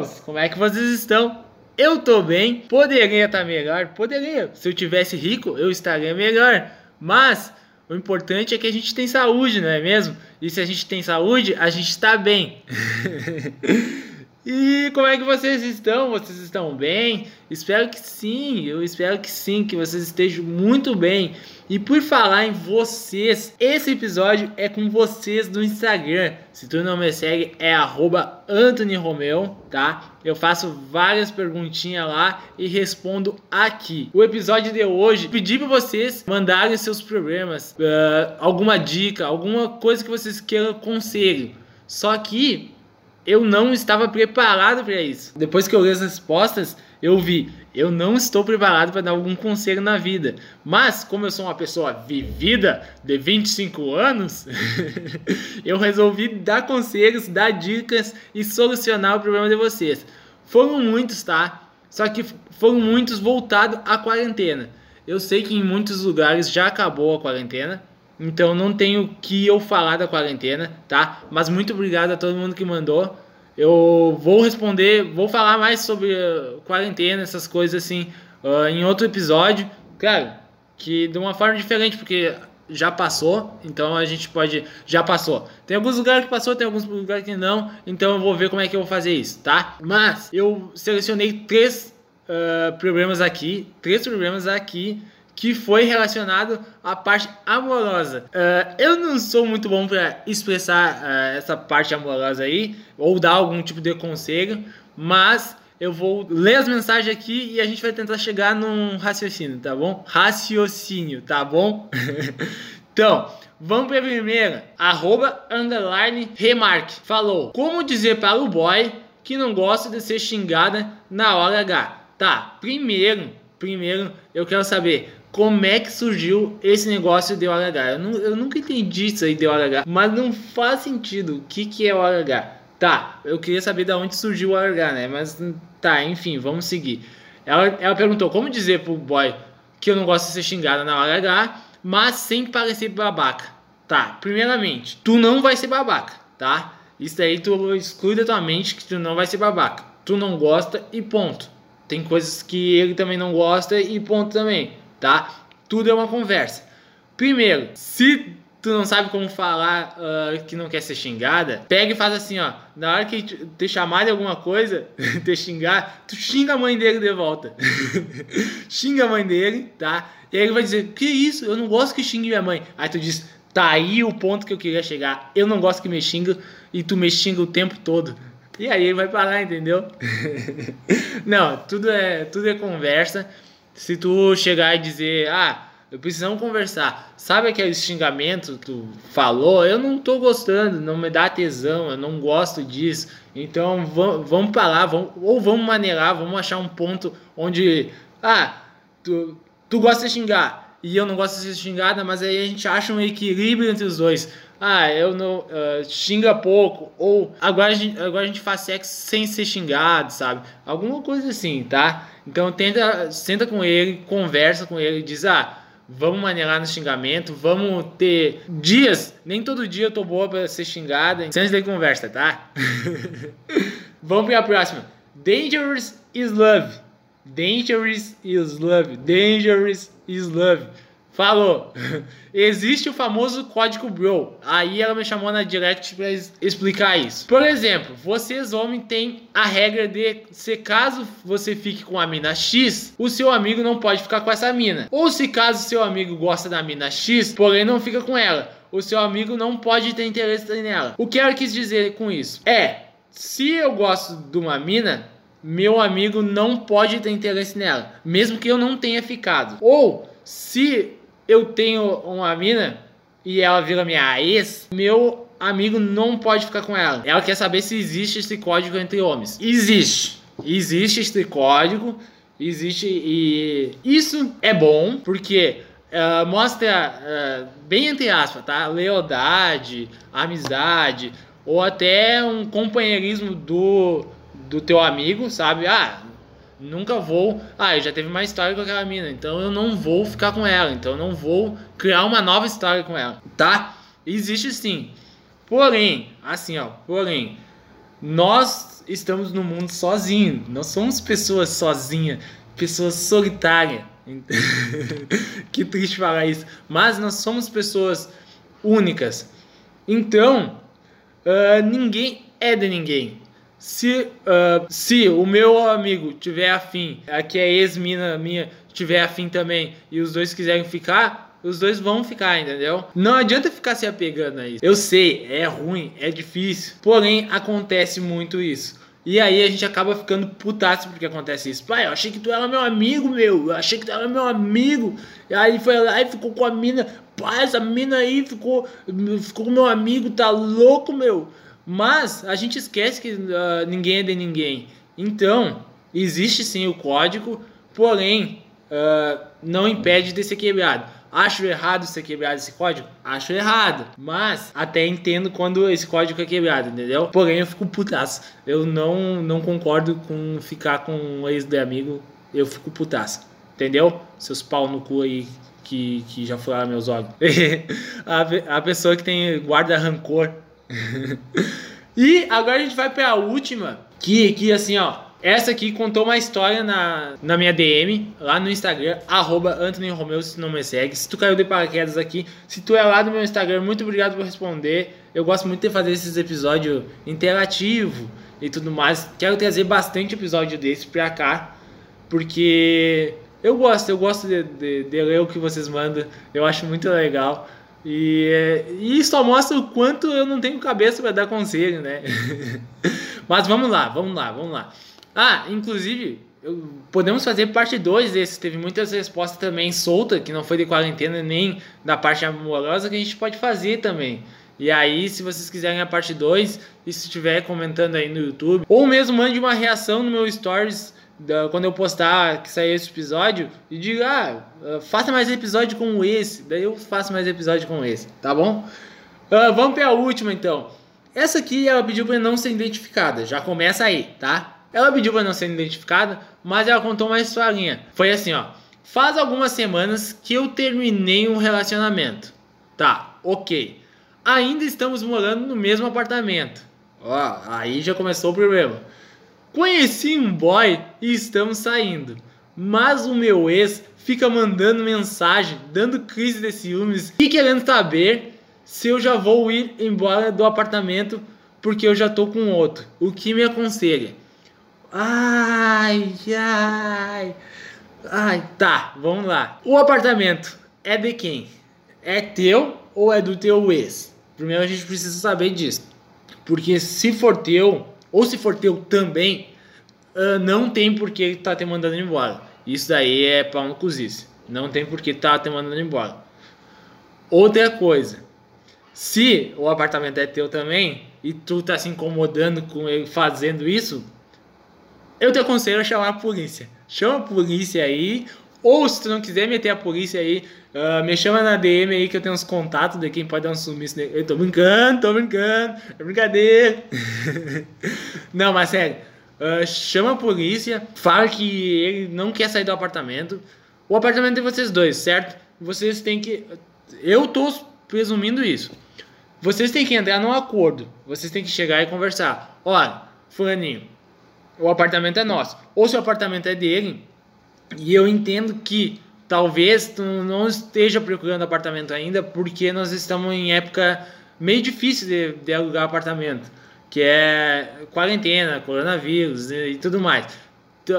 meus, como é que vocês estão? Eu tô bem, poderia estar melhor, poderia. Se eu tivesse rico, eu estaria melhor. Mas o importante é que a gente tem saúde, não é mesmo? E se a gente tem saúde, a gente está bem. E como é que vocês estão? Vocês estão bem? Espero que sim, eu espero que sim, que vocês estejam muito bem. E por falar em vocês, esse episódio é com vocês do Instagram. Se tu não me segue, é @anthonyromeu, tá? Eu faço várias perguntinhas lá e respondo aqui. O episódio de hoje, pedi para vocês mandarem seus problemas, uh, alguma dica, alguma coisa que vocês queiram conselho. Só que eu não estava preparado para isso. Depois que eu li as respostas, eu vi, eu não estou preparado para dar algum conselho na vida. Mas, como eu sou uma pessoa vivida de 25 anos, eu resolvi dar conselhos, dar dicas e solucionar o problema de vocês. Foram muitos, tá? Só que foram muitos voltados à quarentena. Eu sei que em muitos lugares já acabou a quarentena, então não tenho que eu falar da quarentena, tá? Mas muito obrigado a todo mundo que mandou. Eu vou responder, vou falar mais sobre quarentena, essas coisas assim, uh, em outro episódio. Claro, que de uma forma diferente, porque já passou, então a gente pode. Já passou. Tem alguns lugares que passou, tem alguns lugares que não, então eu vou ver como é que eu vou fazer isso, tá? Mas eu selecionei três uh, problemas aqui, três problemas aqui que foi relacionado à parte amorosa. Uh, eu não sou muito bom para expressar uh, essa parte amorosa aí, ou dar algum tipo de conselho, mas eu vou ler as mensagens aqui e a gente vai tentar chegar num raciocínio, tá bom? Raciocínio, tá bom? então, vamos para a primeira. Arroba, underline, remarque. Falou, como dizer para o boy que não gosta de ser xingada na hora H? Tá, primeiro, primeiro eu quero saber como é que surgiu esse negócio de OH. Eu, não, eu nunca entendi isso aí de OH, mas não faz sentido. O que, que é OH? Tá, eu queria saber de onde surgiu o OH, né? Mas tá, enfim, vamos seguir. Ela, ela perguntou como dizer pro boy que eu não gosto de ser xingada na OH, mas sem parecer babaca. Tá, primeiramente, tu não vai ser babaca, tá? Isso aí tu exclui da tua mente que tu não vai ser babaca. Tu não gosta e ponto. Tem coisas que ele também não gosta e ponto também tá? Tudo é uma conversa. Primeiro, se tu não sabe como falar uh, que não quer ser xingada, pega e faz assim, ó. Na hora que te chamar de alguma coisa, te xingar, tu xinga a mãe dele de volta. xinga a mãe dele, tá? E aí ele vai dizer, que isso? Eu não gosto que xingue minha mãe. Aí tu diz, tá aí o ponto que eu queria chegar. Eu não gosto que me xinga e tu me xinga o tempo todo. E aí ele vai parar, entendeu? não, tudo é, tudo é conversa. Se tu chegar e dizer, ah, eu precisamos conversar. Sabe aquele xingamento que tu falou? Eu não tô gostando, não me dá tesão, eu não gosto disso. Então vamos, vamos para lá, vamos, ou vamos maneirar, vamos achar um ponto onde, ah, tu, tu gosta de xingar e eu não gosto de ser xingada, mas aí a gente acha um equilíbrio entre os dois. Ah, eu não. Uh, xinga pouco, ou agora a, gente, agora a gente faz sexo sem ser xingado, sabe? Alguma coisa assim, tá? Então tenta, senta com ele, conversa com ele, diz: ah, vamos maneirar no xingamento, vamos ter dias, nem todo dia eu tô boa para ser xingada. Senta de conversa, tá? vamos para a próxima. Dangerous is love. Dangerous is love. Dangerous is love. Falou. Existe o famoso código Bro. Aí ela me chamou na direct para explicar isso. Por exemplo, vocês homens têm a regra de se caso você fique com a mina X, o seu amigo não pode ficar com essa mina. Ou se caso seu amigo gosta da mina X, porém não fica com ela, o seu amigo não pode ter interesse nela. O que ela quis dizer com isso? É, se eu gosto de uma mina, meu amigo não pode ter interesse nela, mesmo que eu não tenha ficado. Ou se eu tenho uma mina e ela vira minha ex, meu amigo não pode ficar com ela. Ela quer saber se existe esse código entre homens. Existe. Existe esse código. Existe e isso é bom porque uh, mostra uh, bem entre aspas, tá? Lealdade, amizade ou até um companheirismo do do teu amigo, sabe? Ah, nunca vou. Ah, eu já teve uma história com aquela mina, então eu não vou ficar com ela, então eu não vou criar uma nova história com ela, tá? Existe sim. Porém, assim, ó, porém, nós estamos no mundo sozinhos. Nós somos pessoas sozinhas, pessoas solitárias. que triste falar isso. Mas nós somos pessoas únicas. Então, uh, ninguém é de ninguém. Se, uh, se o meu amigo tiver afim, aqui é ex-mina minha, tiver afim também, e os dois quiserem ficar, os dois vão ficar, entendeu? Não adianta ficar se apegando a isso. Eu sei, é ruim, é difícil, porém acontece muito isso. E aí a gente acaba ficando putaço porque acontece isso. Pai, eu achei que tu era meu amigo, meu. Eu achei que tu era meu amigo. E aí foi lá e ficou com a mina. Pai, essa mina aí ficou, ficou com meu amigo, tá louco, meu. Mas a gente esquece que uh, ninguém é de ninguém. Então, existe sim o código, porém, uh, não impede de ser quebrado. Acho errado ser quebrado esse código? Acho errado. Mas até entendo quando esse código é quebrado, entendeu? Porém, eu fico putaço. Eu não, não concordo com ficar com um ex de amigo. Eu fico putaço. Entendeu? Seus pau no cu aí que, que já furaram meus olhos. a, a pessoa que tem guarda rancor. e agora a gente vai para a última. Que, que assim, ó. Essa aqui contou uma história na, na minha DM, lá no Instagram, arroba Anthony Romeu, se não me segue. Se tu caiu de paraquedas aqui, se tu é lá no meu Instagram, muito obrigado por responder. Eu gosto muito de fazer esses episódios interativos e tudo mais. Quero trazer bastante episódio desse pra cá, porque eu gosto, eu gosto de, de, de ler o que vocês mandam, eu acho muito legal. E, e só mostra o quanto eu não tenho cabeça para dar conselho, né? Mas vamos lá, vamos lá, vamos lá. Ah, inclusive, eu, podemos fazer parte 2 desse. Teve muitas respostas também soltas, que não foi de quarentena nem da parte amorosa, que a gente pode fazer também. E aí, se vocês quiserem a parte 2, e se estiver comentando aí no YouTube, ou mesmo mande uma reação no meu stories quando eu postar que saiu esse episódio, e diga, ah, faça mais episódio como esse. Daí eu faço mais episódio como esse, tá bom? Uh, vamos para a última então. Essa aqui ela pediu para não ser identificada. Já começa aí, tá? Ela pediu para não ser identificada, mas ela contou uma historinha. Foi assim, ó. Faz algumas semanas que eu terminei um relacionamento. Tá, ok. Ainda estamos morando no mesmo apartamento. Ó, aí já começou o problema. Conheci um boy e estamos saindo. Mas o meu ex fica mandando mensagem, dando crise de ciúmes e querendo saber se eu já vou ir embora do apartamento porque eu já tô com outro. O que me aconselha? Ai, ai. Ai, tá, vamos lá. O apartamento é de quem? É teu ou é do teu ex? Primeiro a gente precisa saber disso. Porque se for teu, ou se for teu também, uh, não tem por que tá te mandando embora. Isso daí é pau no cozice. Não tem por que tá te mandando embora. Outra coisa. Se o apartamento é teu também e tu tá se incomodando com ele fazendo isso, eu te aconselho a chamar a polícia. Chama a polícia aí. Ou se tu não quiser meter a polícia aí, uh, me chama na DM aí que eu tenho uns contatos de quem pode dar um sumiço. Eu tô brincando, tô brincando. É brincadeira. não, mas sério. Uh, chama a polícia, fala que ele não quer sair do apartamento. O apartamento é de vocês dois, certo? Vocês têm que. Eu tô presumindo isso. Vocês têm que entrar num acordo. Vocês têm que chegar e conversar. Olha, Fulaninho, o apartamento é nosso. Ou se o apartamento é dele, e eu entendo que talvez tu não esteja procurando apartamento ainda, porque nós estamos em época meio difícil de, de alugar apartamento, que é quarentena, coronavírus e, e tudo mais.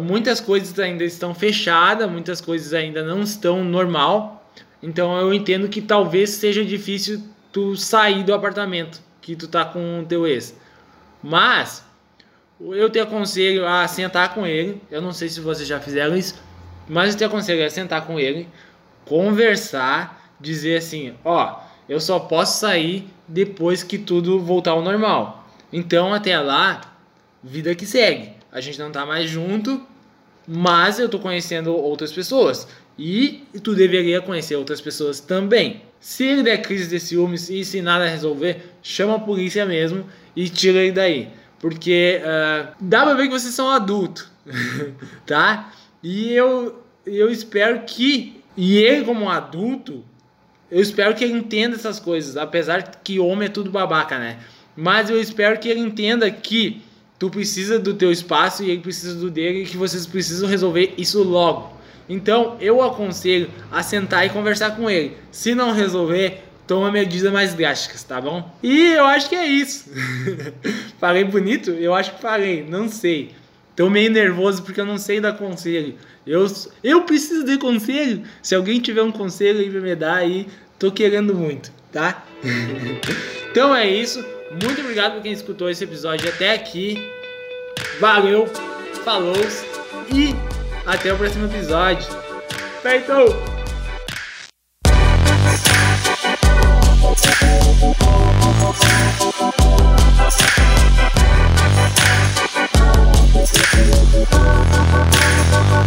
Muitas coisas ainda estão fechadas, muitas coisas ainda não estão normal. Então eu entendo que talvez seja difícil tu sair do apartamento que tu tá com o teu ex. Mas eu te aconselho a sentar com ele. Eu não sei se vocês já fizeram isso, mas eu te aconselho a sentar com ele, conversar, dizer assim: ó, eu só posso sair depois que tudo voltar ao normal. Então, até lá, vida que segue. A gente não tá mais junto, mas eu tô conhecendo outras pessoas. E tu deveria conhecer outras pessoas também. Se ele der crise de ciúmes e se nada resolver, chama a polícia mesmo e tira ele daí. Porque uh, dá pra ver que vocês são adultos, tá? E eu, eu espero que, e ele como adulto, eu espero que ele entenda essas coisas, apesar que homem é tudo babaca, né? mas eu espero que ele entenda que tu precisa do teu espaço e ele precisa do dele e que vocês precisam resolver isso logo. Então eu aconselho a sentar e conversar com ele. Se não resolver, toma medidas mais drásticas, tá bom? E eu acho que é isso. falei bonito? Eu acho que falei, não sei. Tô meio nervoso porque eu não sei dar conselho. Eu, eu preciso de conselho. Se alguém tiver um conselho aí pra me dar aí, tô querendo muito, tá? então é isso. Muito obrigado por quem escutou esse episódio até aqui. Valeu, falou e até o próximo episódio. Feito! Thank フフフフ。